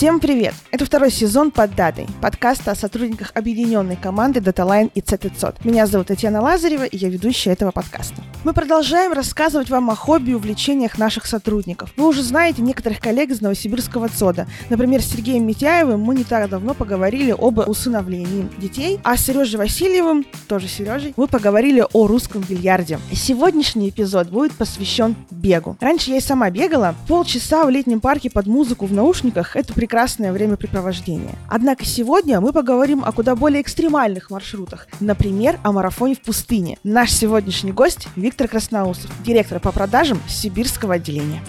Всем привет! Это второй сезон под датой, подкаста о сотрудниках объединенной команды DataLine и CT500. Меня зовут Татьяна Лазарева, и я ведущая этого подкаста. Мы продолжаем рассказывать вам о хобби и увлечениях наших сотрудников. Вы уже знаете некоторых коллег из Новосибирского ЦОДа. Например, с Сергеем Митяевым мы не так давно поговорили об усыновлении детей, а с Сережей Васильевым, тоже Сережей, мы поговорили о русском бильярде. Сегодняшний эпизод будет посвящен бегу. Раньше я и сама бегала. Полчаса в летнем парке под музыку в наушниках – это прекрасное времяпрепровождение. Однако сегодня мы поговорим о куда более экстремальных маршрутах, например, о марафоне в пустыне. Наш сегодняшний гость Виктор Красноусов, директор по продажам сибирского отделения.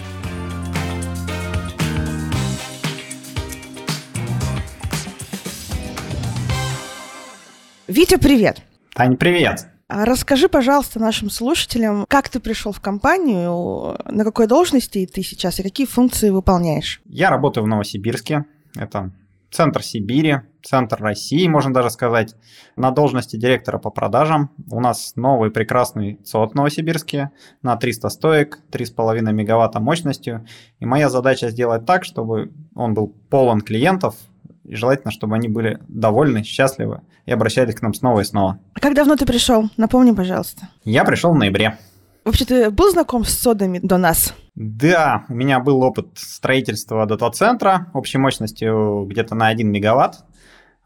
Витя, привет! Тань, привет! А расскажи, пожалуйста, нашим слушателям, как ты пришел в компанию, на какой должности ты сейчас и какие функции выполняешь? Я работаю в Новосибирске. Это центр Сибири, центр России, можно даже сказать, на должности директора по продажам. У нас новый прекрасный ЦОД в Новосибирске на 300 стоек, 3,5 мегаватта мощностью. И моя задача сделать так, чтобы он был полон клиентов, и желательно, чтобы они были довольны, счастливы и обращались к нам снова и снова. А как давно ты пришел? Напомни, пожалуйста. Я пришел в ноябре. Вообще, ты был знаком с содами до нас? Да, у меня был опыт строительства дата-центра общей мощностью где-то на 1 мегаватт.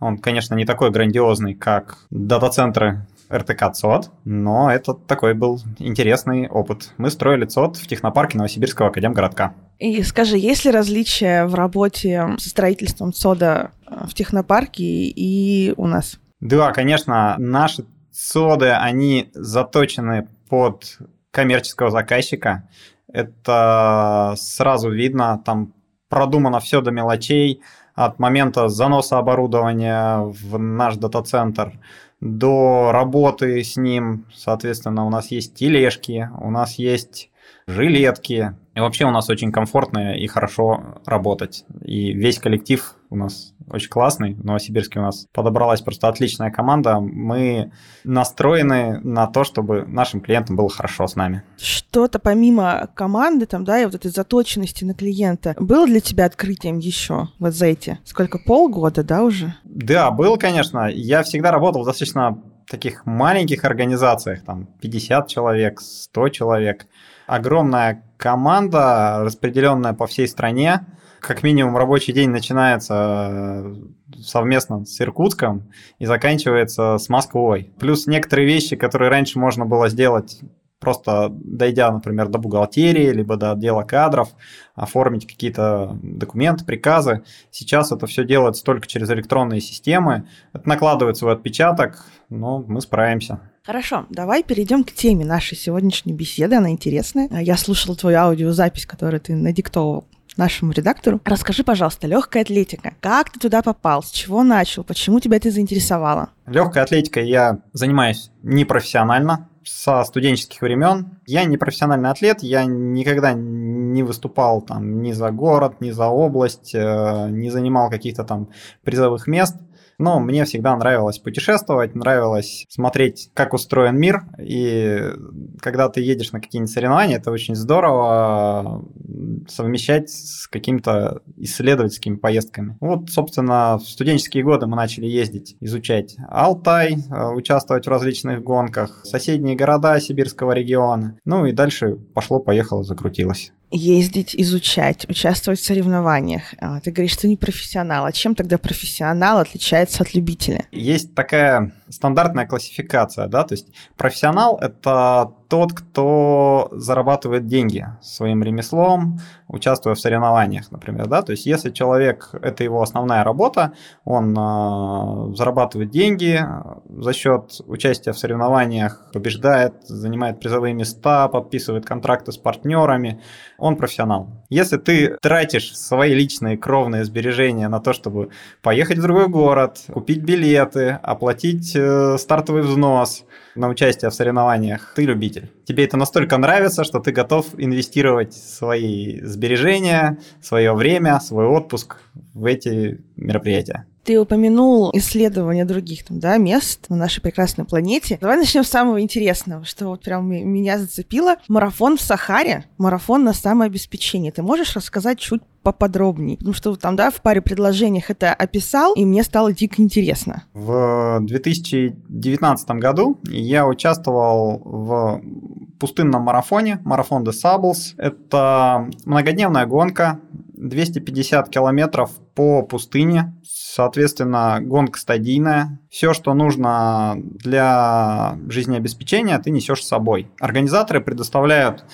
Он, конечно, не такой грандиозный, как дата-центры РТК ЦОД, но это такой был интересный опыт. Мы строили ЦОД в технопарке Новосибирского академгородка. И скажи, есть ли различия в работе со строительством ЦОДа в технопарке и у нас? Да, конечно, наши ЦОДы, они заточены под коммерческого заказчика. Это сразу видно, там продумано все до мелочей, от момента заноса оборудования в наш дата-центр до работы с ним. Соответственно, у нас есть тележки, у нас есть жилетки. И вообще у нас очень комфортно и хорошо работать. И весь коллектив у нас очень классный. В Новосибирске у нас подобралась просто отличная команда. Мы настроены на то, чтобы нашим клиентам было хорошо с нами. Что-то помимо команды там, да, и вот этой заточенности на клиента, было для тебя открытием еще вот за эти, сколько, полгода, да, уже? Да, был, конечно. Я всегда работал достаточно таких маленьких организациях, там 50 человек, 100 человек огромная команда, распределенная по всей стране. Как минимум рабочий день начинается э, совместно с Иркутском и заканчивается с Москвой. Плюс некоторые вещи, которые раньше можно было сделать просто дойдя, например, до бухгалтерии, либо до отдела кадров, оформить какие-то документы, приказы. Сейчас это все делается только через электронные системы. Это накладывает свой отпечаток, но мы справимся. Хорошо, давай перейдем к теме нашей сегодняшней беседы. Она интересная. Я слушала твою аудиозапись, которую ты надиктовал нашему редактору. Расскажи, пожалуйста, легкая атлетика. Как ты туда попал? С чего начал? Почему тебя это заинтересовало? Легкой атлетикой я занимаюсь непрофессионально со студенческих времен. Я не профессиональный атлет, я никогда не выступал там ни за город, ни за область, э, не занимал каких-то там призовых мест. Но мне всегда нравилось путешествовать, нравилось смотреть, как устроен мир. И когда ты едешь на какие-нибудь соревнования, это очень здорово совмещать с какими-то исследовательскими поездками. Вот, собственно, в студенческие годы мы начали ездить, изучать Алтай, э, участвовать в различных гонках, соседние города сибирского региона. Ну и дальше пошло-поехало, закрутилось ездить, изучать, участвовать в соревнованиях. А, ты говоришь, что не профессионал. А чем тогда профессионал отличается от любителя? Есть такая стандартная классификация, да, то есть профессионал – это тот, кто зарабатывает деньги своим ремеслом, участвуя в соревнованиях, например, да, то есть если человек, это его основная работа, он э, зарабатывает деньги за счет участия в соревнованиях, побеждает, занимает призовые места, подписывает контракты с партнерами, он профессионал. Если ты тратишь свои личные кровные сбережения на то, чтобы поехать в другой город, купить билеты, оплатить э, стартовый взнос на участие в соревнованиях, ты любитель. Тебе это настолько нравится, что ты готов инвестировать свои сбережения, свое время, свой отпуск в эти мероприятия. Ты упомянул исследования других там, да, мест на нашей прекрасной планете. Давай начнем с самого интересного, что вот прям меня зацепило. Марафон в Сахаре, марафон на самообеспечение. Ты можешь рассказать чуть поподробнее? Потому что там, да, в паре предложениях это описал, и мне стало дико интересно. В 2019 году я участвовал в пустынном марафоне, марафон de Sables. Это многодневная гонка, 250 километров по пустыне, соответственно, гонка стадийная. Все, что нужно для жизнеобеспечения, ты несешь с собой. Организаторы предоставляют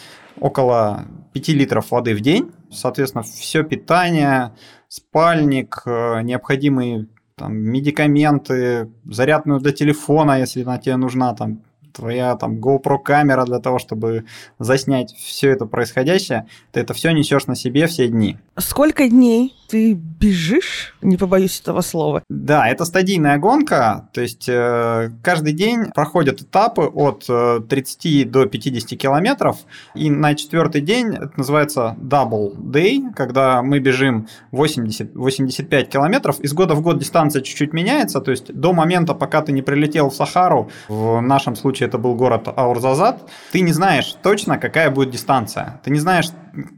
около 5 литров воды в день, соответственно, все питание, спальник, э, необходимые там, медикаменты, зарядную для телефона, если она тебе нужна, там, твоя там GoPro камера для того, чтобы заснять все это происходящее, ты это все несешь на себе все дни. Сколько дней ты бежишь? Не побоюсь этого слова. Да, это стадийная гонка, то есть э, каждый день проходят этапы от э, 30 до 50 километров, и на четвертый день это называется double day, когда мы бежим 80-85 километров. Из года в год дистанция чуть-чуть меняется, то есть до момента, пока ты не прилетел в Сахару, в нашем случае это был город Аурзазад, ты не знаешь точно, какая будет дистанция. Ты не знаешь,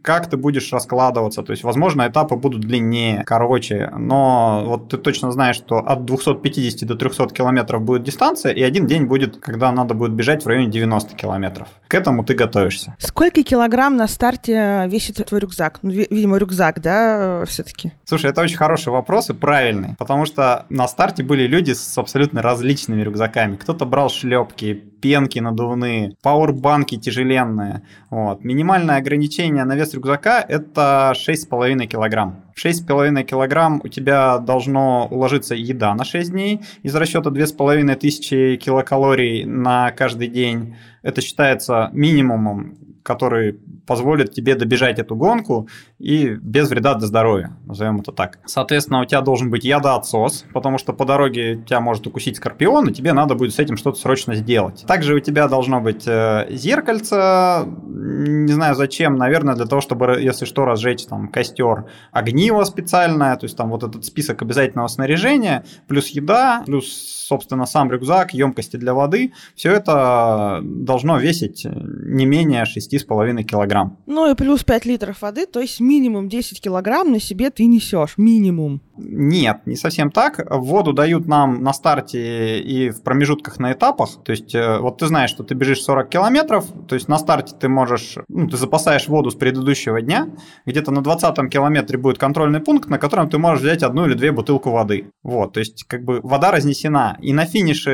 как ты будешь раскладываться. То есть, возможно, этапы будут длиннее, короче, но вот ты точно знаешь, что от 250 до 300 километров будет дистанция, и один день будет, когда надо будет бежать в районе 90 километров. К этому ты готовишься. Сколько килограмм на старте весит твой рюкзак? Ну, видимо, рюкзак, да, все-таки? Слушай, это очень хороший вопрос и правильный, потому что на старте были люди с абсолютно различными рюкзаками. Кто-то брал шлепки, пенки надувные, пауэрбанки тяжеленные. Вот. Минимальное ограничение на вес рюкзака – это 6,5 килограмм. 6,5 килограмм у тебя должно уложиться еда на 6 дней из расчета 2500 килокалорий на каждый день. Это считается минимумом который позволит тебе добежать эту гонку и без вреда для здоровья, назовем это так. Соответственно, у тебя должен быть ядоотсос, потому что по дороге тебя может укусить скорпион, и тебе надо будет с этим что-то срочно сделать. Также у тебя должно быть э, зеркальце, не знаю зачем, наверное, для того, чтобы, если что, разжечь там костер, огниво специальное, то есть там вот этот список обязательного снаряжения, плюс еда, плюс собственно, сам рюкзак, емкости для воды, все это должно весить не менее 6,5 килограмм. Ну и плюс 5 литров воды, то есть минимум 10 килограмм на себе ты несешь, минимум. Нет, не совсем так. Воду дают нам на старте и в промежутках на этапах. То есть э, вот ты знаешь, что ты бежишь 40 километров, то есть на старте ты можешь, ну, ты запасаешь воду с предыдущего дня, где-то на 20 километре будет контрольный пункт, на котором ты можешь взять одну или две бутылку воды. Вот, то есть как бы вода разнесена. И на финише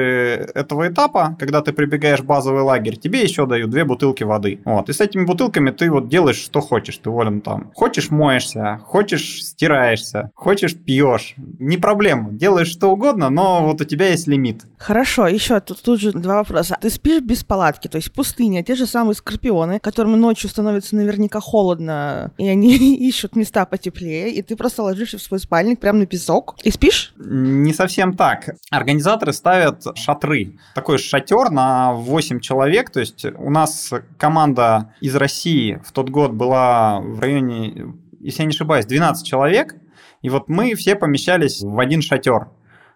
этого этапа, когда ты прибегаешь в базовый лагерь, тебе еще дают две бутылки воды. Вот, и с этими бутылками ты вот делаешь что хочешь. Ты волен там. Хочешь моешься, хочешь стираешься, хочешь пьешь. Не проблема. Делаешь что угодно, но вот у тебя есть лимит. Хорошо, еще тут, тут же два вопроса. Ты спишь без палатки, то есть пустыня, те же самые скорпионы, которым ночью становится наверняка холодно, и они ищут места потеплее, и ты просто ложишься в свой спальник прямо на песок и спишь? Не совсем так. Организаторы ставят шатры. Такой шатер на 8 человек, то есть у нас команда из России в тот год была в районе, если я не ошибаюсь, 12 человек, и вот мы все помещались в один шатер.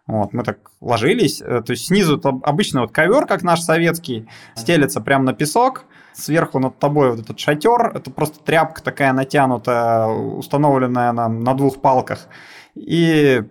Вот, мы так ложились, э, то есть снизу обычно вот ковер, как наш советский, стелется прямо на песок, сверху над тобой вот этот шатер, это просто тряпка такая натянутая, установленная на, на двух палках, и,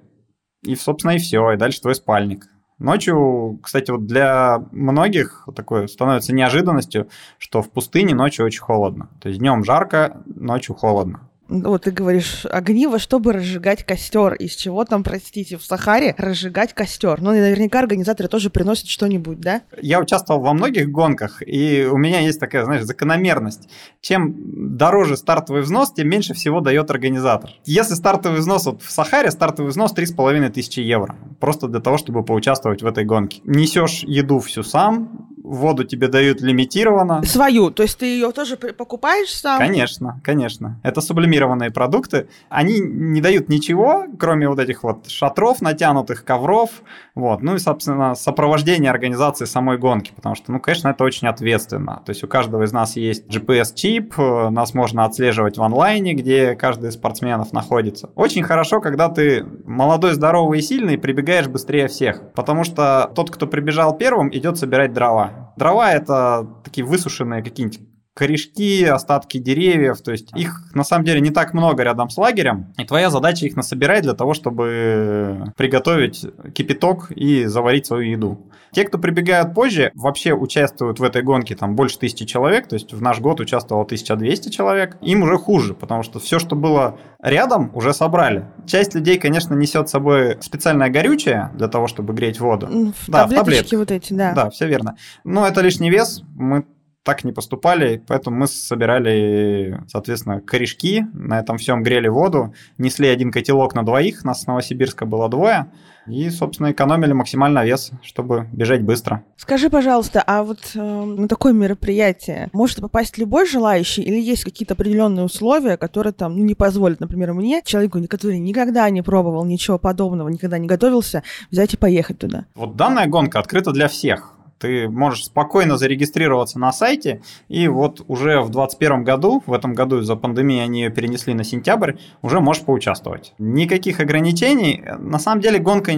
и, собственно, и все, и дальше твой спальник. Ночью, кстати, вот для многих такое становится неожиданностью, что в пустыне ночью очень холодно. То есть днем жарко, ночью холодно вот ты говоришь, огниво, чтобы разжигать костер. Из чего там, простите, в Сахаре разжигать костер? Ну, наверняка организаторы тоже приносят что-нибудь, да? Я участвовал во многих гонках, и у меня есть такая, знаешь, закономерность. Чем дороже стартовый взнос, тем меньше всего дает организатор. Если стартовый взнос вот в Сахаре, стартовый взнос 3,5 тысячи евро. Просто для того, чтобы поучаствовать в этой гонке. Несешь еду всю сам, воду тебе дают лимитированно. Свою, то есть ты ее тоже покупаешь сам? Конечно, конечно. Это сублимированные продукты. Они не дают ничего, кроме вот этих вот шатров натянутых, ковров, вот. Ну и, собственно, сопровождение организации самой гонки, потому что, ну, конечно, это очень ответственно. То есть у каждого из нас есть GPS-чип, нас можно отслеживать в онлайне, где каждый из спортсменов находится. Очень хорошо, когда ты молодой, здоровый и сильный, прибегаешь быстрее всех, потому что тот, кто прибежал первым, идет собирать дрова. Дрова — это такие высушенные какие-нибудь корешки, остатки деревьев, то есть их на самом деле не так много рядом с лагерем, и твоя задача их насобирать для того, чтобы приготовить кипяток и заварить свою еду. Те, кто прибегают позже, вообще участвуют в этой гонке там больше тысячи человек, то есть в наш год участвовало 1200 человек, им уже хуже, потому что все, что было рядом, уже собрали. Часть людей, конечно, несет с собой специальное горючее для того, чтобы греть воду. В да, таблеточки в вот эти, да. Да, все верно. Но это лишний вес, мы так не поступали, поэтому мы собирали, соответственно, корешки, на этом всем грели воду, несли один котелок на двоих, нас с Новосибирска было двое, и, собственно, экономили максимально вес, чтобы бежать быстро. Скажи, пожалуйста, а вот э, на такое мероприятие может попасть любой желающий или есть какие-то определенные условия, которые там ну, не позволят, например, мне, человеку, который никогда не пробовал ничего подобного, никогда не готовился, взять и поехать туда? Вот данная гонка открыта для всех. Ты можешь спокойно зарегистрироваться на сайте, и вот уже в 2021 году, в этом году из-за пандемии они ее перенесли на сентябрь, уже можешь поучаствовать. Никаких ограничений. На самом деле гонка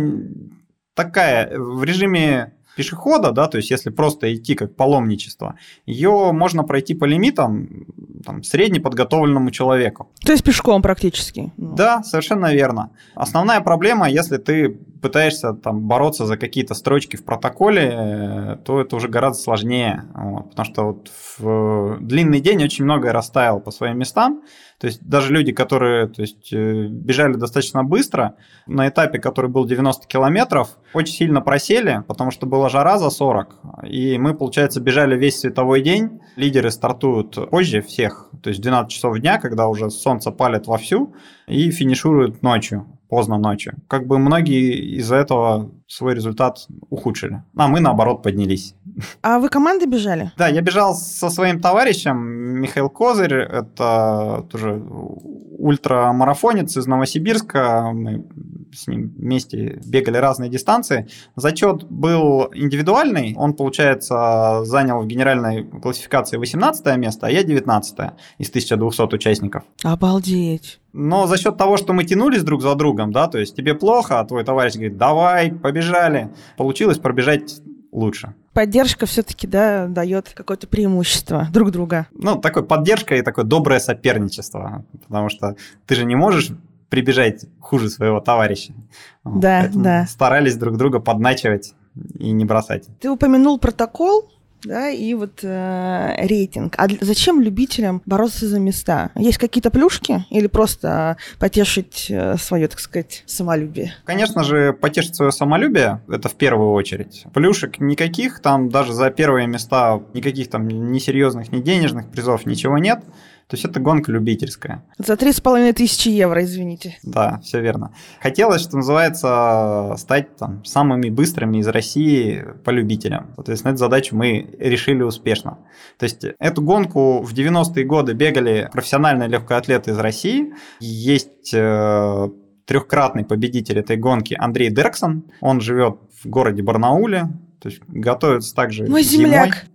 такая в режиме пешехода, да, то есть если просто идти как паломничество, ее можно пройти по лимитам там, среднеподготовленному человеку. То есть пешком практически. Да, совершенно верно. Основная проблема, если ты пытаешься там бороться за какие-то строчки в протоколе, э, то это уже гораздо сложнее, вот, потому что вот в длинный день очень многое растаяло по своим местам, то есть даже люди, которые то есть, э, бежали достаточно быстро, на этапе, который был 90 километров, очень сильно просели, потому что была жара за 40. И мы, получается, бежали весь световой день. Лидеры стартуют позже всех, то есть 12 часов дня, когда уже солнце палит вовсю, и финишируют ночью поздно ночью. Как бы многие из-за этого свой результат ухудшили. А мы, наоборот, поднялись. А вы команды бежали? Да, я бежал со своим товарищем Михаил Козырь. Это тоже ультрамарафонец из Новосибирска. Мы с ним вместе бегали разные дистанции. Зачет был индивидуальный. Он, получается, занял в генеральной классификации 18 место, а я 19 из 1200 участников. Обалдеть. Но за счет того, что мы тянулись друг за другом, да, то есть тебе плохо, а твой товарищ говорит, давай, побежали, получилось пробежать лучше. Поддержка все-таки, да, дает какое-то преимущество друг друга. Ну, такой поддержка и такое доброе соперничество, потому что ты же не можешь прибежать хуже своего товарища. Да, Поэтому да. Старались друг друга подначивать и не бросать. Ты упомянул протокол, да, и вот э, рейтинг. А зачем любителям бороться за места? Есть какие-то плюшки или просто потешить э, свое, так сказать, самолюбие? Конечно же, потешить свое самолюбие это в первую очередь. Плюшек никаких, там даже за первые места никаких там ни серьезных, ни денежных призов ничего нет. То есть это гонка любительская. За три с половиной тысячи евро, извините. Да, все верно. Хотелось, что называется, стать там, самыми быстрыми из России по любителям. Соответственно, эту задачу мы решили успешно. То есть эту гонку в 90-е годы бегали профессиональные легкоатлеты из России. Есть э, трехкратный победитель этой гонки Андрей Дерксон. Он живет в городе Барнауле, то есть готовится также Мой зимой. земляк.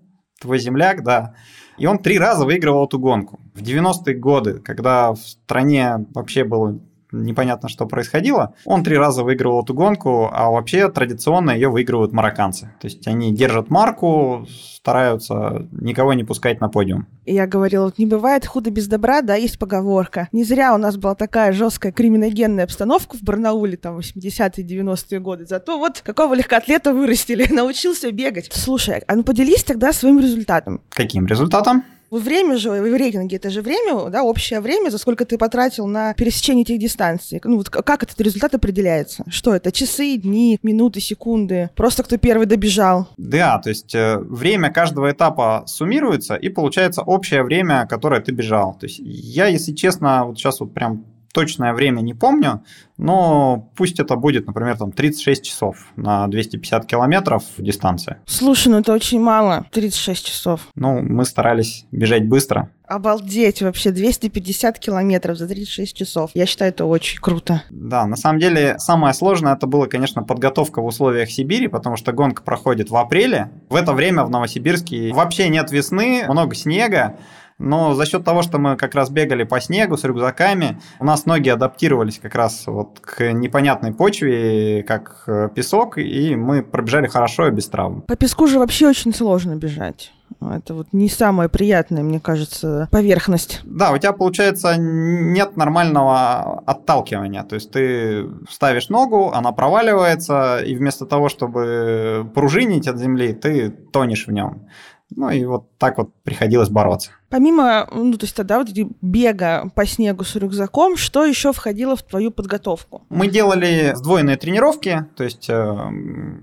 Твой земляк, да. И он три раза выигрывал эту гонку. В 90-е годы, когда в стране вообще было непонятно, что происходило. Он три раза выигрывал эту гонку, а вообще традиционно ее выигрывают марокканцы. То есть они держат марку, стараются никого не пускать на подиум. Я говорила, вот не бывает худо без добра, да, есть поговорка. Не зря у нас была такая жесткая криминогенная обстановка в Барнауле, там, 80-е, 90-е годы. Зато вот какого легкоатлета вырастили, научился бегать. Слушай, а ну поделись тогда своим результатом. Каким результатом? Время же, в рейтинге это же время, да, общее время, за сколько ты потратил на пересечение этих дистанций. Ну вот как этот результат определяется? Что это? Часы, дни, минуты, секунды? Просто кто первый добежал? Да, то есть э, время каждого этапа суммируется и получается общее время, которое ты бежал. То есть я, если честно, вот сейчас вот прям точное время не помню, но пусть это будет, например, там 36 часов на 250 километров дистанция. Слушай, ну это очень мало, 36 часов. Ну, мы старались бежать быстро. Обалдеть, вообще 250 километров за 36 часов. Я считаю, это очень круто. Да, на самом деле самое сложное это было, конечно, подготовка в условиях Сибири, потому что гонка проходит в апреле. В это время в Новосибирске вообще нет весны, много снега. Но за счет того, что мы как раз бегали по снегу с рюкзаками, у нас ноги адаптировались как раз вот к непонятной почве, как э, песок, и мы пробежали хорошо и без травм. По песку же вообще очень сложно бежать. Это вот не самая приятная, мне кажется, поверхность. Да, у тебя, получается, нет нормального отталкивания. То есть ты ставишь ногу, она проваливается, и вместо того, чтобы пружинить от земли, ты тонешь в нем. Ну и вот так вот приходилось бороться. Помимо, ну, то есть тогда вот бега по снегу с рюкзаком, что еще входило в твою подготовку? Мы делали сдвоенные тренировки, то есть э,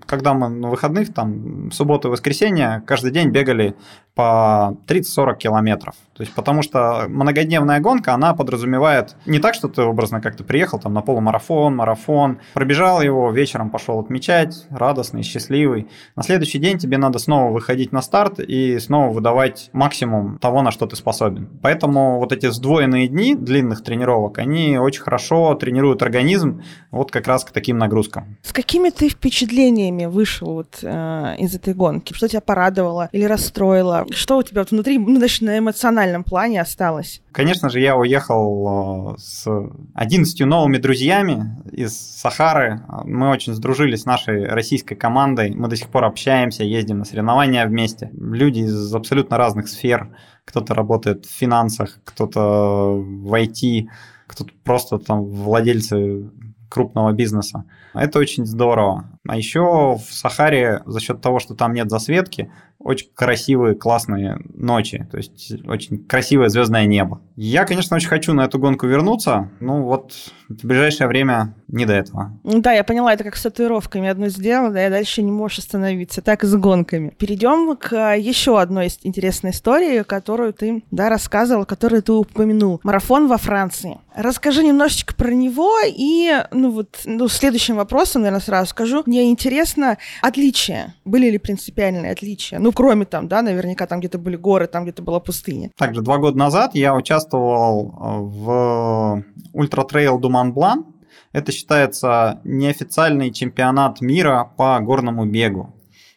когда мы на выходных, там, субботу и воскресенье, каждый день бегали по 30-40 километров. То есть потому что многодневная гонка, она подразумевает не так, что ты образно как-то приехал там на полумарафон, марафон, пробежал его, вечером пошел отмечать, радостный, счастливый. На следующий день тебе надо снова выходить на старт и снова выдавать максимум того, на что ты способен. Поэтому вот эти сдвоенные дни длинных тренировок, они очень хорошо тренируют организм вот как раз к таким нагрузкам. С какими ты впечатлениями вышел вот э, из этой гонки? Что тебя порадовало или расстроило? Что у тебя вот внутри, ну, даже на эмоциональном плане осталось? Конечно же, я уехал э, с 11 новыми друзьями из Сахары. Мы очень сдружились с нашей российской командой. Мы до сих пор общаемся, ездим на соревнования вместе. Люди из абсолютно разных сфер кто-то работает в финансах, кто-то в IT, кто-то просто там владельцы крупного бизнеса. Это очень здорово. А еще в Сахаре за счет того, что там нет засветки, очень красивые, классные ночи, то есть очень красивое звездное небо. Я, конечно, очень хочу на эту гонку вернуться, ну вот в ближайшее время не до этого. Да, я поняла, это как с татуировками. Одно сделала, да, и дальше не можешь остановиться. Так и с гонками. Перейдем к еще одной интересной истории, которую ты, да, рассказывал, которую ты упомянул. Марафон во Франции. Расскажи немножечко про него и, ну вот, ну, следующим вопросом, наверное, сразу скажу. Мне интересно, отличия. Были ли принципиальные отличия? Ну, кроме там, да, наверняка там где-то были горы, там где-то была пустыня. Также два года назад я участвовал э, в Ultra-Trail du Mont-Blanc. Это считается неофициальный чемпионат мира по горному бегу.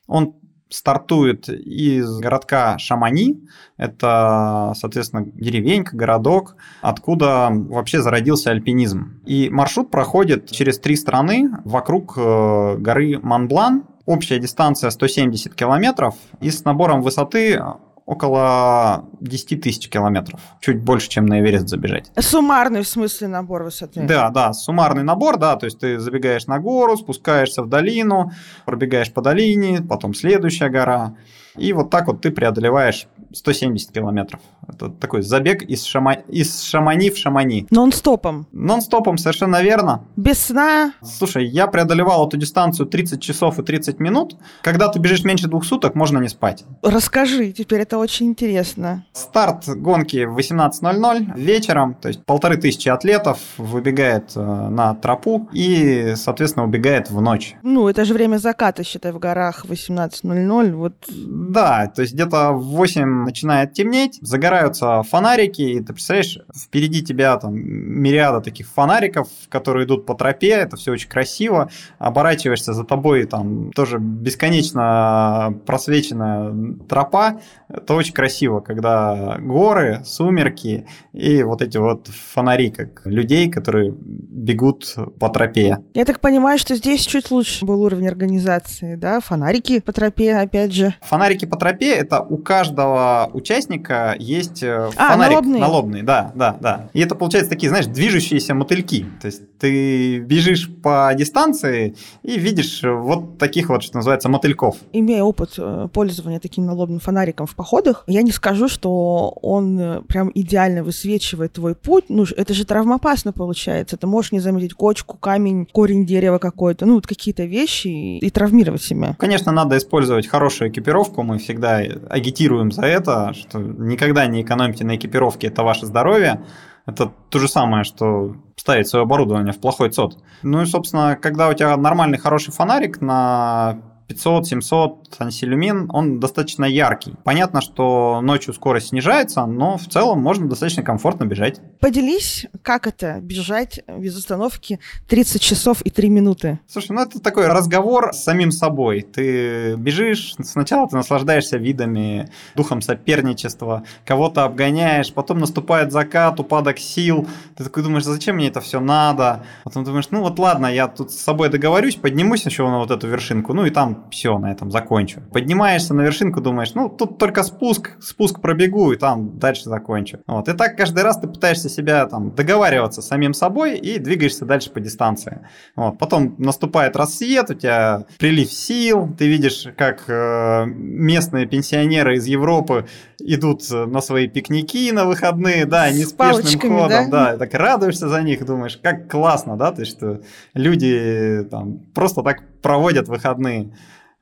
Он стартует из городка Шамони, это, соответственно, деревенька, городок, откуда вообще зародился альпинизм. И маршрут проходит через три страны вокруг э, горы Монблан, Общая дистанция 170 километров. И с набором высоты около 10 тысяч километров. Чуть больше, чем на Эверест забежать. Суммарный в смысле набор высоты? Да, да, суммарный набор, да, то есть ты забегаешь на гору, спускаешься в долину, пробегаешь по долине, потом следующая гора. И вот так вот ты преодолеваешь 170 километров. Это такой забег из, шама... из Шамани в Шамани. Нон-стопом? Нон-стопом, совершенно верно. Без сна? Слушай, я преодолевал эту дистанцию 30 часов и 30 минут. Когда ты бежишь меньше двух суток, можно не спать. Расскажи, теперь это очень интересно. Старт гонки в 18.00 вечером, то есть полторы тысячи атлетов выбегает э, на тропу и, соответственно, убегает в ночь. Ну, это же время заката, считай, в горах 18.00. Вот да, то есть где-то в 8 начинает темнеть, загораются фонарики, и ты представляешь, впереди тебя там мириада таких фонариков, которые идут по тропе, это все очень красиво, оборачиваешься за тобой, там тоже бесконечно просвеченная тропа, это очень красиво, когда горы, сумерки и вот эти вот фонари, как людей, которые бегут по тропе. Я так понимаю, что здесь чуть лучше был уровень организации, да, фонарики по тропе, опять же. Фонарики по тропе это у каждого участника есть э, а, фонарик налобный. налобный, да, да, да. И это получается такие, знаешь, движущиеся мотыльки. То есть ты бежишь по дистанции и видишь вот таких вот, что называется, мотыльков. Имея опыт э, пользования таким налобным фонариком в походах, я не скажу, что он э, прям идеально высвечивает твой путь. Ну, это же травмоопасно получается. Ты можешь не заметить кочку, камень, корень дерева какой-то, ну, вот какие-то вещи и, и травмировать себя. Конечно, надо использовать хорошую экипировку, мы всегда агитируем за это, что никогда не экономьте на экипировке, это ваше здоровье. Это то же самое, что ставить свое оборудование в плохой ЦОД. Ну и, собственно, когда у тебя нормальный хороший фонарик на 500-700 ансилюмин, он достаточно яркий. Понятно, что ночью скорость снижается, но в целом можно достаточно комфортно бежать. Поделись, как это бежать без установки 30 часов и 3 минуты? Слушай, ну это такой разговор с самим собой. Ты бежишь, сначала ты наслаждаешься видами, духом соперничества, кого-то обгоняешь, потом наступает закат, упадок сил, ты такой думаешь, зачем мне это все надо? Потом думаешь, ну вот ладно, я тут с собой договорюсь, поднимусь еще на вот эту вершинку, ну и там все, на этом закончу. Поднимаешься на вершинку, думаешь, ну, тут только спуск, спуск пробегу, и там дальше закончу. Вот. И так каждый раз ты пытаешься себя там договариваться с самим собой и двигаешься дальше по дистанции. Вот. Потом наступает рассвет, у тебя прилив сил, ты видишь, как э, местные пенсионеры из Европы идут на свои пикники на выходные, да, неспешным ходом, да? да, так радуешься за них, думаешь, как классно, да, то есть что люди там просто так проводят выходные.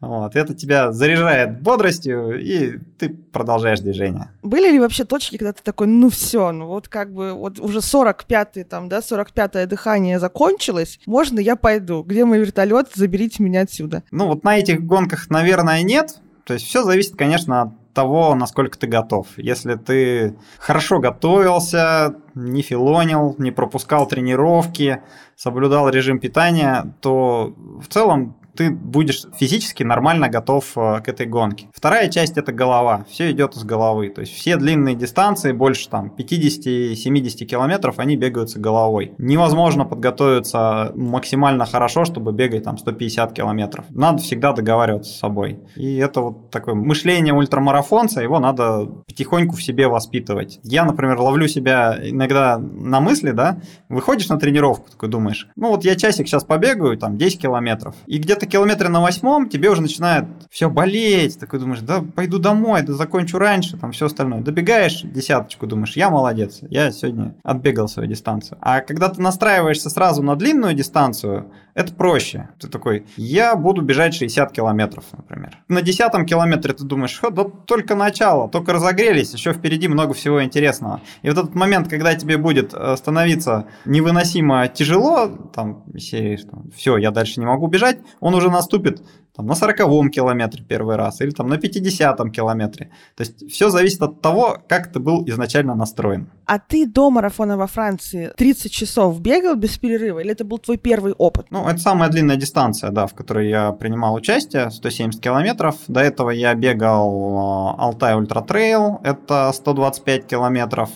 Вот, это тебя заряжает бодростью, и ты продолжаешь движение. Были ли вообще точки, когда ты такой, ну все, ну вот как бы вот уже 45-й там, да, 45-е дыхание закончилось, можно я пойду? Где мой вертолет? Заберите меня отсюда. Ну вот на этих гонках, наверное, нет. То есть все зависит, конечно, от того, насколько ты готов. Если ты хорошо готовился, не филонил, не пропускал тренировки, соблюдал режим питания, то в целом ты будешь физически нормально готов э, к этой гонке. Вторая часть это голова. Все идет из головы. То есть все длинные дистанции, больше там 50-70 километров, они бегаются головой. Невозможно подготовиться максимально хорошо, чтобы бегать там 150 километров. Надо всегда договариваться с собой. И это вот такое мышление ультрамарафонца, его надо потихоньку в себе воспитывать. Я, например, ловлю себя иногда на мысли, да, выходишь на тренировку, такой думаешь, ну вот я часик сейчас побегаю, там 10 километров, и где-то километре на восьмом тебе уже начинает все болеть. Такой думаешь, да пойду домой, да закончу раньше, там все остальное. Добегаешь десяточку, думаешь, я молодец, я сегодня отбегал свою дистанцию. А когда ты настраиваешься сразу на длинную дистанцию, это проще. Ты такой, я буду бежать 60 километров, например. На десятом километре ты думаешь, да только начало, только разогрелись, еще впереди много всего интересного. И вот этот момент, когда тебе будет э, становиться невыносимо тяжело, там, серии, все, я дальше не могу бежать, он уже наступит там, на 40 километре первый раз или там на 50 километре. То есть все зависит от того, как ты был изначально настроен. А ты до марафона во Франции 30 часов бегал без перерыва или это был твой первый опыт? Ну, это самая длинная дистанция, да, в которой я принимал участие, 170 километров. До этого я бегал э, Алтай Ultra-Trail, это 125 километров.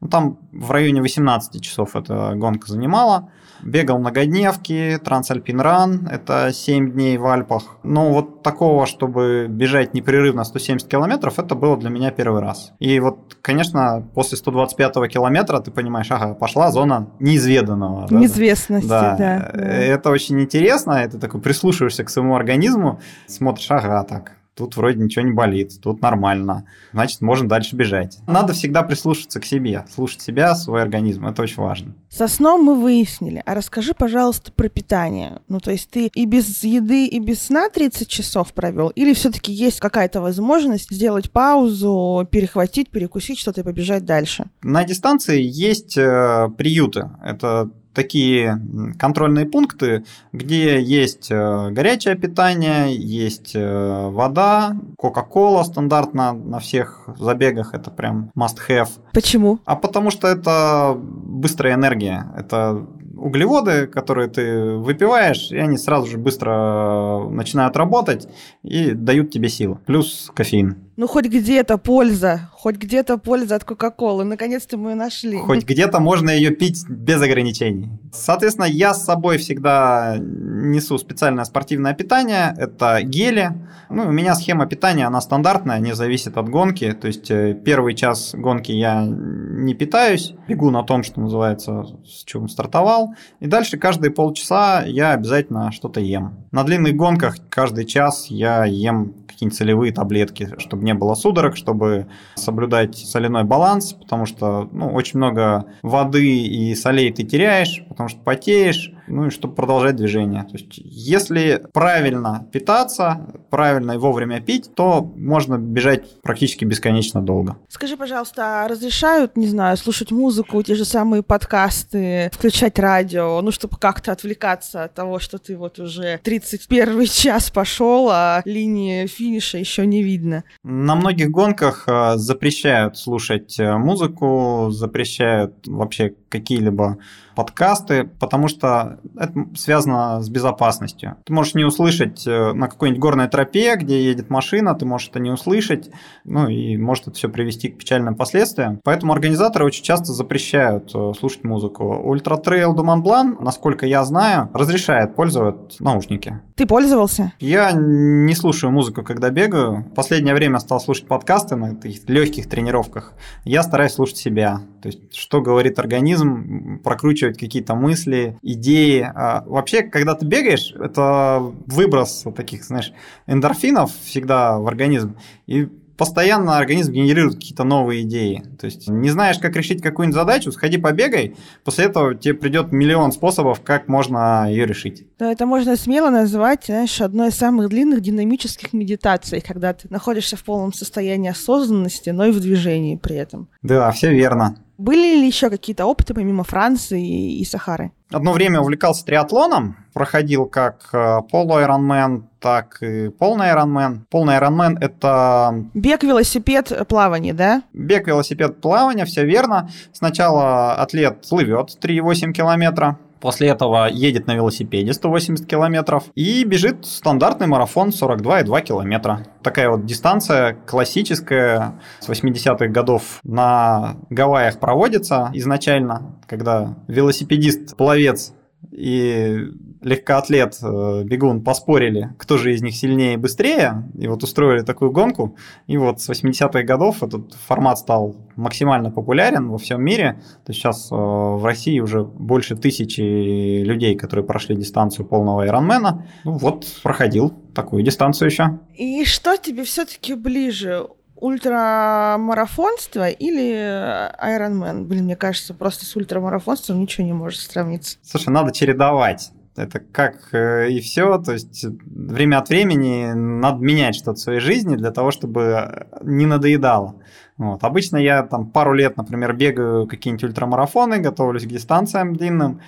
Ну, там в районе 18 часов эта гонка занимала. Бегал многодневки, Трансальпин Ран, это 7 дней в Альпах. Но вот такого, чтобы бежать непрерывно 170 километров, это было для меня первый раз. И вот, конечно, после 125 километра ты понимаешь, ага, пошла зона неизведанного. Неизвестности, да. да. Это очень интересно, это такой прислушиваешься к своему организму, смотришь, ага, так, тут вроде ничего не болит, тут нормально, значит, можно дальше бежать. Надо всегда прислушаться к себе, слушать себя, свой организм, это очень важно. Со сном мы выяснили, а расскажи, пожалуйста, про питание. Ну, то есть ты и без еды, и без сна 30 часов провел, или все-таки есть какая-то возможность сделать паузу, перехватить, перекусить что-то и побежать дальше? На дистанции есть э, приюты. Это такие контрольные пункты, где есть э, горячее питание, есть э, вода, Кока-Кола стандартно на всех забегах, это прям must-have. Почему? А потому что это быстрая энергия, это углеводы, которые ты выпиваешь, и они сразу же быстро начинают работать и дают тебе силы. Плюс кофеин. Ну, хоть где-то польза, хоть где-то польза от Кока-Колы. Наконец-то мы ее нашли. Хоть где-то можно ее пить без ограничений. Соответственно, я с собой всегда несу специальное спортивное питание. Это гели. Ну, у меня схема питания, она стандартная, не зависит от гонки. То есть э, первый час гонки я не питаюсь, бегу на том, что называется, с чем стартовал. И дальше каждые полчаса я обязательно что-то ем. На длинных гонках каждый час я ем какие-нибудь целевые таблетки, чтобы не было судорог, чтобы соблюдать соляной баланс, потому что ну, очень много воды и солей ты теряешь, потому что потеешь, ну и чтобы продолжать движение. То есть, если правильно питаться, правильно и вовремя пить, то можно бежать практически бесконечно долго. Скажи, пожалуйста, а разрешают, не знаю, слушать музыку, те же самые подкасты, включать радио, ну, чтобы как-то отвлекаться от того, что ты вот уже 31 час пошел, а линии финиша еще не видно? На многих гонках э, запрещают слушать э, музыку, запрещают вообще какие-либо подкасты, потому что это связано с безопасностью. Ты можешь не услышать э, на какой-нибудь горной тропе, где едет машина, ты можешь это не услышать, ну и может это все привести к печальным последствиям. Поэтому организаторы очень часто запрещают э, слушать музыку. Ultra Trail Blanc, насколько я знаю, разрешает пользоваться наушники. Ты пользовался? Я не слушаю музыку, когда бегаю. В последнее время стал слушать подкасты на таких легких тренировках. Я стараюсь слушать себя. То есть, что говорит организм, прокручивать какие-то мысли, идеи. А вообще, когда ты бегаешь, это выброс таких, знаешь, эндорфинов всегда в организм. И постоянно организм генерирует какие-то новые идеи. То есть не знаешь, как решить какую-нибудь задачу, сходи побегай, после этого тебе придет миллион способов, как можно ее решить. Да, это можно смело назвать, знаешь, одной из самых длинных динамических медитаций, когда ты находишься в полном состоянии осознанности, но и в движении при этом. Да, все верно. Были ли еще какие-то опыты помимо Франции и Сахары? Одно время увлекался триатлоном, проходил как э, полуайронмен, так и полный айронмен. Полный айронмен – это... Бег, велосипед, плавание, да? Бег, велосипед, плавание, все верно. Сначала атлет плывет 3,8 километра, После этого едет на велосипеде 180 километров и бежит стандартный марафон 42,2 километра. Такая вот дистанция классическая с 80-х годов на Гавайях проводится изначально, когда велосипедист, пловец и легкоатлет, э, бегун поспорили, кто же из них сильнее и быстрее, и вот устроили такую гонку. И вот с 80-х годов этот формат стал максимально популярен во всем мире. То есть сейчас э, в России уже больше тысячи людей, которые прошли дистанцию полного Ironman. Ну вот, проходил такую дистанцию еще. И что тебе все-таки ближе? Ультрамарафонство или Ironman? Блин, мне кажется, просто с ультрамарафонством ничего не может сравниться. Слушай, надо чередовать. Это как э, и все, то есть время от времени надо менять что-то в своей жизни для того, чтобы не надоедало. Вот. Обычно я там пару лет, например, бегаю какие-нибудь ультрамарафоны, готовлюсь к дистанциям длинным,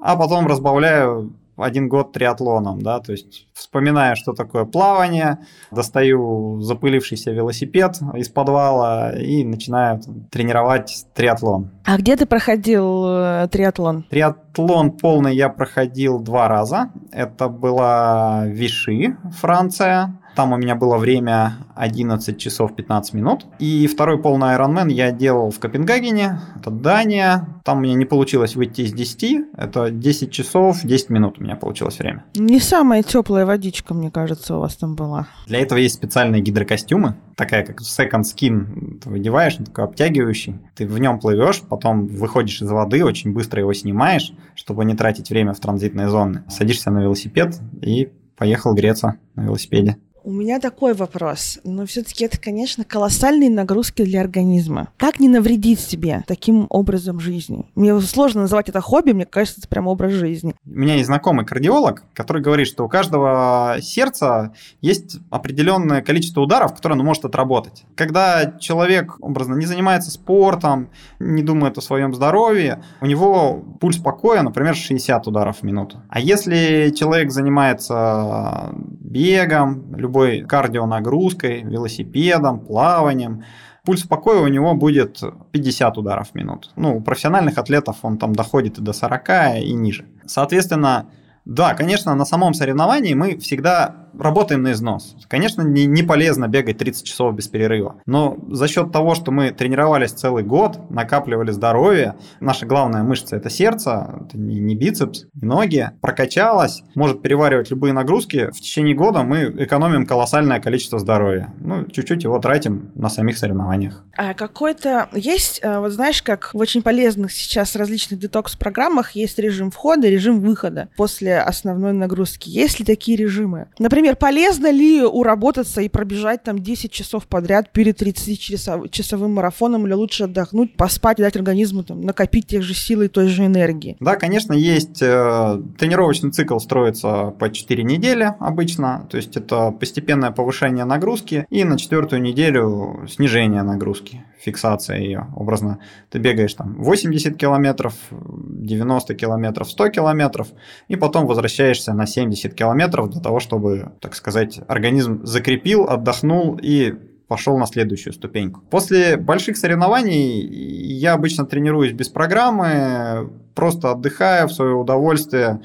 а потом разбавляю один год триатлоном, да, то есть вспоминаю, что такое плавание, достаю запылившийся велосипед из подвала и начинаю тренировать триатлон. А где ты проходил э, триатлон? Триатлон полный я проходил два раза. Это была Виши, Франция, там у меня было время 11 часов 15 минут. И второй полный Ironman я делал в Копенгагене, это Дания. Там у меня не получилось выйти из 10, это 10 часов 10 минут у меня получилось время. Не самая теплая водичка, мне кажется, у вас там была. Для этого есть специальные гидрокостюмы, такая как second skin, ты выдеваешь, такой обтягивающий. Ты в нем плывешь, потом выходишь из воды, очень быстро его снимаешь, чтобы не тратить время в транзитной зоны. Садишься на велосипед и поехал греться на велосипеде. У меня такой вопрос, но все-таки это, конечно, колоссальные нагрузки для организма. Как не навредить себе таким образом жизни? Мне сложно называть это хобби, мне кажется, это прям образ жизни. У меня есть знакомый кардиолог, который говорит, что у каждого сердца есть определенное количество ударов, которые оно может отработать. Когда человек, образно, не занимается спортом, не думает о своем здоровье, у него пульс покоя, например, 60 ударов в минуту. А если человек занимается бегом, любой кардионагрузкой, велосипедом, плаванием, пульс покоя у него будет 50 ударов в минуту. Ну, у профессиональных атлетов он там доходит и до 40 и ниже. Соответственно, да, конечно, на самом соревновании мы всегда работаем на износ. Конечно, не, не полезно бегать 30 часов без перерыва. Но за счет того, что мы тренировались целый год, накапливали здоровье, наша главная мышца это сердце, это не, не бицепс, не ноги, прокачалась, может переваривать любые нагрузки. В течение года мы экономим колоссальное количество здоровья. Ну, чуть-чуть его тратим на самих соревнованиях. А какой-то есть, э, вот знаешь, как в очень полезных сейчас различных детокс-программах есть режим входа режим выхода после основной нагрузки. Есть ли такие режимы? Например, Например, полезно ли уработаться и пробежать там 10 часов подряд перед 30-часовым марафоном, или лучше отдохнуть, поспать дать организму там, накопить тех же силы и той же энергии? Да, конечно, есть э, тренировочный цикл строится по 4 недели обычно, то есть это постепенное повышение нагрузки и на четвертую неделю снижение нагрузки фиксация ее образно. Ты бегаешь там 80 километров, 90 километров, 100 километров, и потом возвращаешься на 70 километров для того, чтобы, так сказать, организм закрепил, отдохнул и пошел на следующую ступеньку. После больших соревнований я обычно тренируюсь без программы, просто отдыхая в свое удовольствие,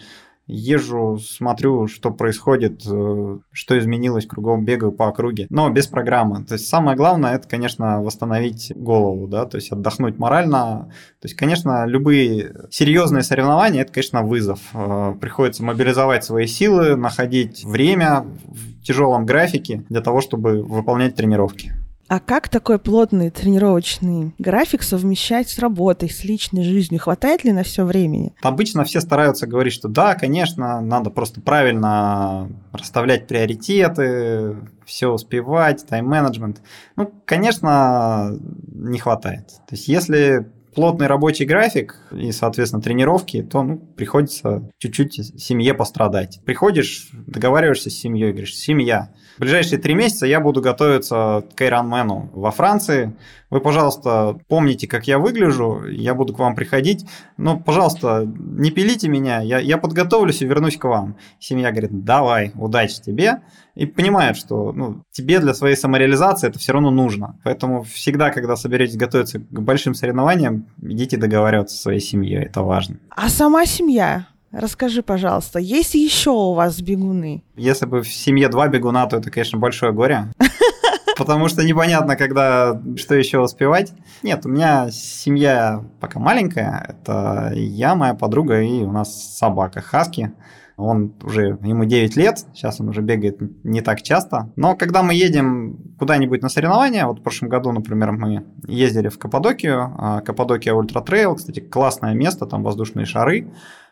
езжу, смотрю, что происходит, э, что изменилось, кругом бегаю по округе, но без программы. То есть самое главное это, конечно, восстановить голову, да, то есть отдохнуть морально. То есть, конечно, любые серьезные соревнования это, конечно, вызов. Э, приходится мобилизовать свои силы, находить время в тяжелом графике для того, чтобы выполнять тренировки. А как такой плотный тренировочный график совмещать с работой, с личной жизнью? Хватает ли на все времени? Обычно все стараются говорить, что да, конечно, надо просто правильно расставлять приоритеты, все успевать, тайм-менеджмент. Ну, конечно, не хватает. То есть, если плотный рабочий график и, соответственно, тренировки, то ну, приходится чуть-чуть семье пострадать. Приходишь, договариваешься с семьей, говоришь, семья, в ближайшие три месяца я буду готовиться к Ironman во Франции. Вы, пожалуйста, помните, как я выгляжу, я буду к вам приходить. Но, пожалуйста, не пилите меня, я, я подготовлюсь и вернусь к вам. Семья говорит, давай, удачи тебе. И понимает, что ну, тебе для своей самореализации это все равно нужно. Поэтому всегда, когда соберетесь готовиться к большим соревнованиям, идите договариваться со своей семьей, это важно. А сама семья? Расскажи, пожалуйста, есть еще у вас бегуны? Если бы в семье два бегуна, то это, конечно, большое горе. Потому что непонятно, когда что еще успевать. Нет, у меня семья пока маленькая. Это я, моя подруга и у нас собака Хаски. Он уже, ему 9 лет, сейчас он уже бегает не так часто. Но когда мы едем куда-нибудь на соревнования, вот в прошлом году, например, мы ездили в Каппадокию, а, Каппадокия Ultra Trail, кстати, классное место, там воздушные шары.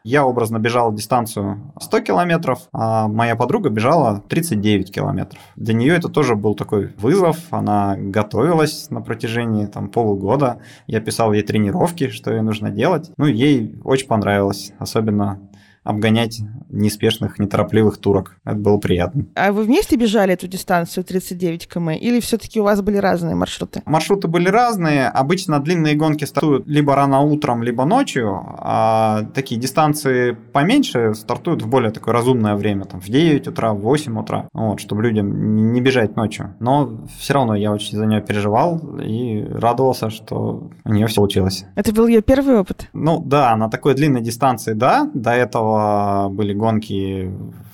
Я образно бежал дистанцию 100 километров, а моя подруга бежала 39 километров. Для нее это тоже был такой вызов. Она готовилась на протяжении там, полугода. Я писал ей тренировки, что ей нужно делать. Ну, ей очень понравилось. Особенно обгонять неспешных, неторопливых турок. Это было приятно. А вы вместе бежали эту дистанцию 39 км или все-таки у вас были разные маршруты? Маршруты были разные. Обычно длинные гонки стартуют либо рано утром, либо ночью, а такие дистанции поменьше стартуют в более такое разумное время, там в 9 утра, в 8 утра, вот, чтобы людям не бежать ночью. Но все равно я очень за нее переживал и радовался, что у нее все получилось. Это был ее первый опыт? Ну да, на такой длинной дистанции, да. До этого были гонки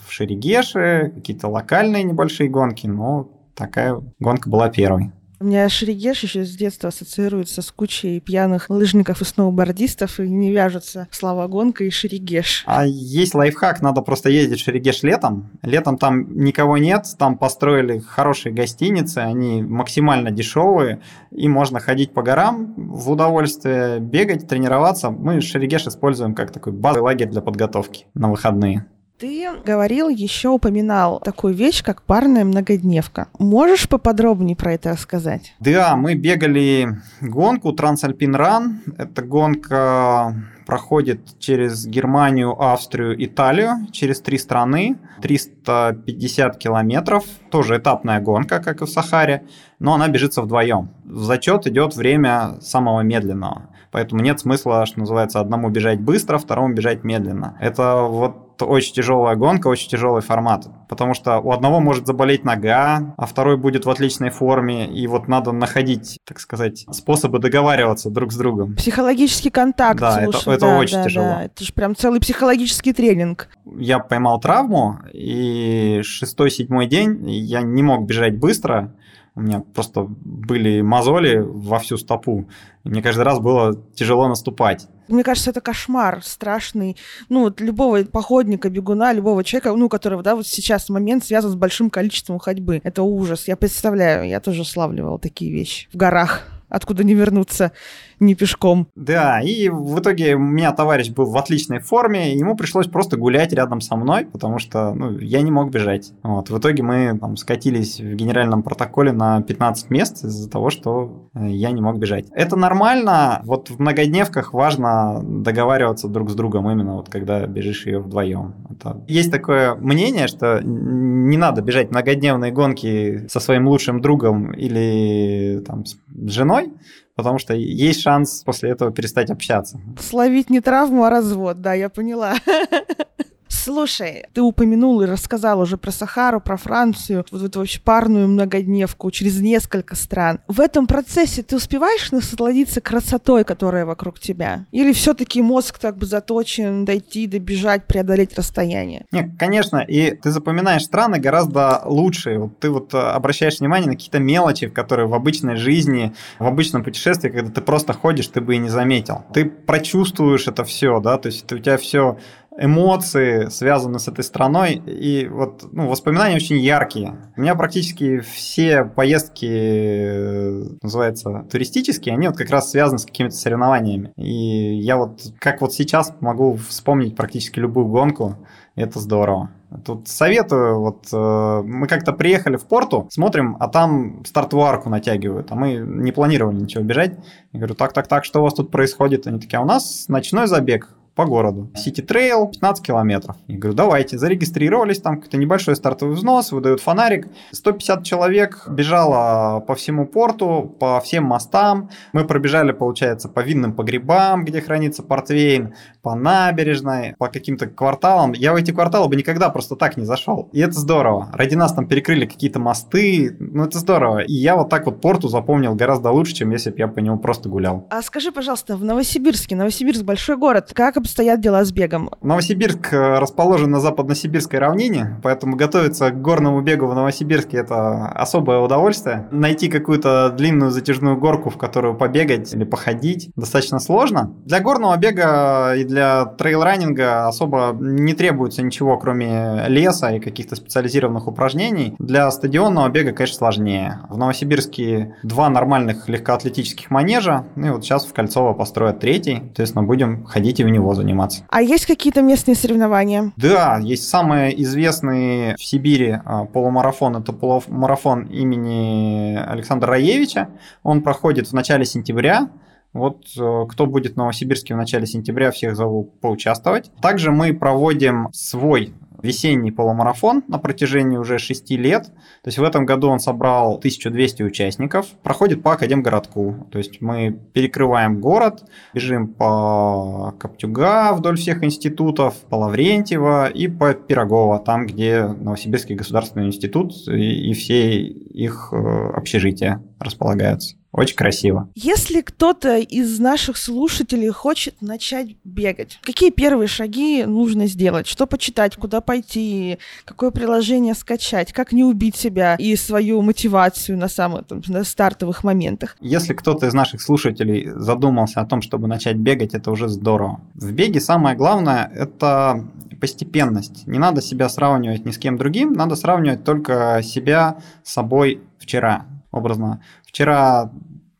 в Шерегеше, какие-то локальные небольшие гонки, но такая гонка была первой. У меня Шерегеш еще с детства ассоциируется с кучей пьяных лыжников и сноубордистов, и не вяжутся слова гонка и Шерегеш. А есть лайфхак, надо просто ездить в Шерегеш летом. Летом там никого нет, там построили хорошие гостиницы, они максимально дешевые, и можно ходить по горам в удовольствие, бегать, тренироваться. Мы Шерегеш используем как такой базовый лагерь для подготовки на выходные. Ты говорил, еще упоминал такую вещь, как парная многодневка. Можешь поподробнее про это рассказать? Да, мы бегали гонку Трансальпин Ран. Эта гонка проходит через Германию, Австрию, Италию, через три страны, 350 километров. Тоже этапная гонка, как и в Сахаре, но она бежится вдвоем. В зачет идет время самого медленного. Поэтому нет смысла, что называется, одному бежать быстро, второму бежать медленно. Это вот очень тяжелая гонка, очень тяжелый формат. Потому что у одного может заболеть нога, а второй будет в отличной форме. И вот надо находить, так сказать, способы договариваться друг с другом. Психологический контакт. Да, слушай, это, это да, очень да, тяжело. Да. Это же прям целый психологический тренинг. Я поймал травму, и шестой-седьмой день я не мог бежать быстро. У меня просто были мозоли во всю стопу. Мне каждый раз было тяжело наступать. Мне кажется, это кошмар страшный. Ну, вот любого походника, бегуна, любого человека, ну, которого, да, вот сейчас момент связан с большим количеством ходьбы. Это ужас. Я представляю, я тоже славливала такие вещи в горах откуда не вернуться. Не пешком. Да, и в итоге у меня товарищ был в отличной форме, ему пришлось просто гулять рядом со мной, потому что ну, я не мог бежать. Вот. В итоге мы там, скатились в генеральном протоколе на 15 мест из-за того, что э, я не мог бежать. Это нормально. Вот в многодневках важно договариваться друг с другом именно вот когда бежишь ее вдвоем. Это... Есть такое мнение, что не надо бежать многодневные гонки со своим лучшим другом или там, с женой, потому что есть шанс после этого перестать общаться. Словить не травму, а развод, да, я поняла. Слушай, ты упомянул и рассказал уже про Сахару, про Францию, вот эту вообще парную многодневку через несколько стран. В этом процессе ты успеваешь насладиться красотой, которая вокруг тебя? Или все-таки мозг так бы заточен дойти, добежать, преодолеть расстояние? Нет, конечно, и ты запоминаешь страны гораздо лучше. Вот ты вот э, обращаешь внимание на какие-то мелочи, которые в обычной жизни, в обычном путешествии, когда ты просто ходишь, ты бы и не заметил. Ты прочувствуешь это все, да, то есть у тебя все эмоции связаны с этой страной, и вот ну, воспоминания очень яркие. У меня практически все поездки, э, называется, туристические, они вот как раз связаны с какими-то соревнованиями. И я вот, как вот сейчас, могу вспомнить практически любую гонку, это здорово. Тут советую, вот э, мы как-то приехали в Порту, смотрим, а там стартовую арку натягивают, а мы не планировали ничего бежать. Я говорю, так, так, так, что у вас тут происходит? Они такие, а у нас ночной забег по городу. City Trail 15 километров. Я говорю, давайте, зарегистрировались, там какой-то небольшой стартовый взнос, выдают фонарик. 150 человек бежало по всему Порту, по всем мостам. Мы пробежали, получается, по винным погребам, где хранится портвейн, по набережной, по каким-то кварталам. Я в эти кварталы бы никогда просто так не зашел. И это здорово. Ради нас там перекрыли какие-то мосты. Ну, это здорово. И я вот так вот порту запомнил гораздо лучше, чем если бы я по нему просто гулял. А скажи, пожалуйста, в Новосибирске, Новосибирск большой город, как обстоят дела с бегом? Новосибирск э, расположен на западно-сибирской равнине, поэтому готовиться к горному бегу в Новосибирске – это особое удовольствие. Найти какую-то длинную затяжную горку, в которую побегать или походить, достаточно сложно. Для горного бега и для трейл-раннинга особо не требуется ничего, кроме леса и каких-то специализированных упражнений. Для стадионного бега, конечно, сложнее. В Новосибирске два нормальных легкоатлетических манежа, ну и вот сейчас в Кольцово построят третий, соответственно, будем ходить и в него заниматься. А есть какие-то местные соревнования? Да, есть самые известные в Сибири а, полумарафон. Это полумарафон имени Александра Раевича. Он проходит в начале сентября. Вот э, кто будет в Новосибирске в начале сентября, всех зову поучаствовать. Также мы проводим свой весенний полумарафон на протяжении уже 6 лет. То есть в этом году он собрал 1200 участников. Проходит по Академгородку. То есть мы перекрываем город, бежим по Коптюга вдоль всех институтов, по Лаврентьево и по Пирогово, там, где Новосибирский государственный институт и, и все их э, общежития располагаются. Очень красиво. Если кто-то из наших слушателей хочет начать бегать, какие первые шаги нужно сделать? Что почитать, куда пойти, какое приложение скачать, как не убить себя и свою мотивацию на самых там, на стартовых моментах? Если кто-то из наших слушателей задумался о том, чтобы начать бегать, это уже здорово. В беге самое главное – это постепенность. Не надо себя сравнивать ни с кем другим, надо сравнивать только себя с собой вчера образно. Вчера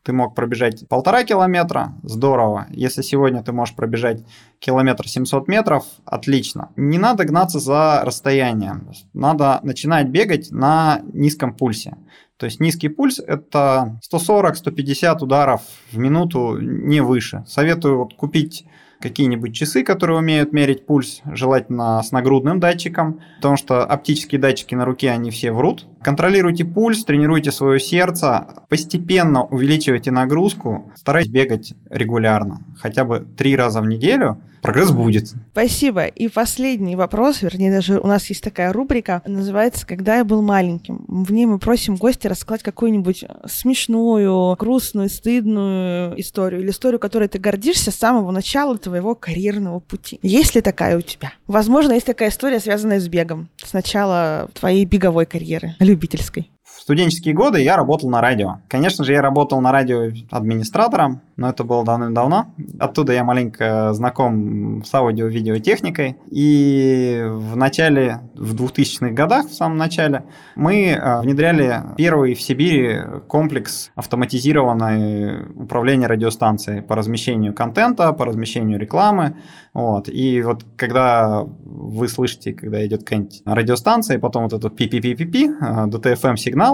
ты мог пробежать полтора километра, здорово. Если сегодня ты можешь пробежать километр 700 метров, отлично. Не надо гнаться за расстоянием. Надо начинать бегать на низком пульсе. То есть низкий пульс – это 140-150 ударов в минуту, не выше. Советую вот купить какие-нибудь часы, которые умеют мерить пульс, желательно с нагрудным датчиком, потому что оптические датчики на руке, они все врут. Контролируйте пульс, тренируйте свое сердце, постепенно увеличивайте нагрузку, старайтесь бегать регулярно, хотя бы три раза в неделю, прогресс будет. Спасибо. И последний вопрос, вернее, даже у нас есть такая рубрика, называется «Когда я был маленьким». В ней мы просим гостя рассказать какую-нибудь смешную, грустную, стыдную историю или историю, которой ты гордишься с самого начала твоего карьерного пути. Есть ли такая у тебя? Возможно, есть такая история, связанная с бегом, с начала твоей беговой карьеры, любительской. В студенческие годы я работал на радио. Конечно же, я работал на радио администратором, но это было давным-давно. Оттуда я маленько знаком с аудио-видеотехникой. И в начале, в 2000-х годах, в самом начале, мы э, внедряли первый в Сибири комплекс автоматизированной управления радиостанцией по размещению контента, по размещению рекламы. Вот. И вот когда вы слышите, когда идет какая-нибудь радиостанция, и потом вот этот пи-пи-пи-пи-пи, DTFM-сигнал,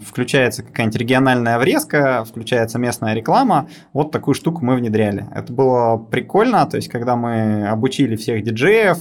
включается какая-нибудь региональная врезка, включается местная реклама, вот такую штуку мы внедряли. Это было прикольно, то есть когда мы обучили всех диджеев,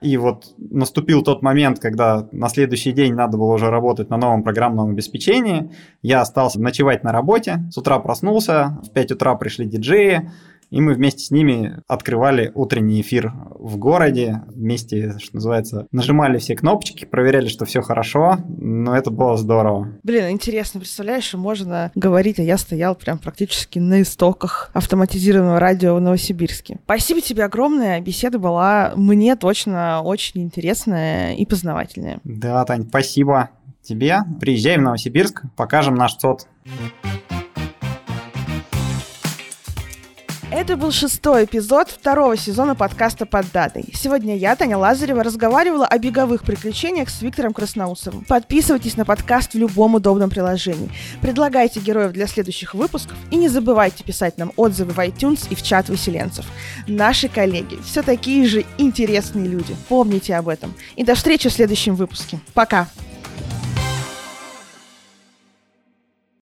и вот наступил тот момент, когда на следующий день надо было уже работать на новом программном обеспечении. Я остался ночевать на работе. С утра проснулся, в 5 утра пришли диджеи, и мы вместе с ними открывали утренний эфир в городе, вместе, что называется, нажимали все кнопочки, проверяли, что все хорошо, но это было здорово. Блин, интересно, представляешь, можно говорить, а я стоял прям практически на истоках автоматизированного радио в Новосибирске. Спасибо тебе огромное, беседа была мне точно очень интересная и познавательная. Да, Тань, спасибо тебе. Приезжай в Новосибирск, покажем наш СОТ. Это был шестой эпизод второго сезона подкаста «Под датой». Сегодня я, Таня Лазарева, разговаривала о беговых приключениях с Виктором Красноусовым. Подписывайтесь на подкаст в любом удобном приложении. Предлагайте героев для следующих выпусков и не забывайте писать нам отзывы в iTunes и в чат выселенцев. Наши коллеги все такие же интересные люди. Помните об этом. И до встречи в следующем выпуске. Пока!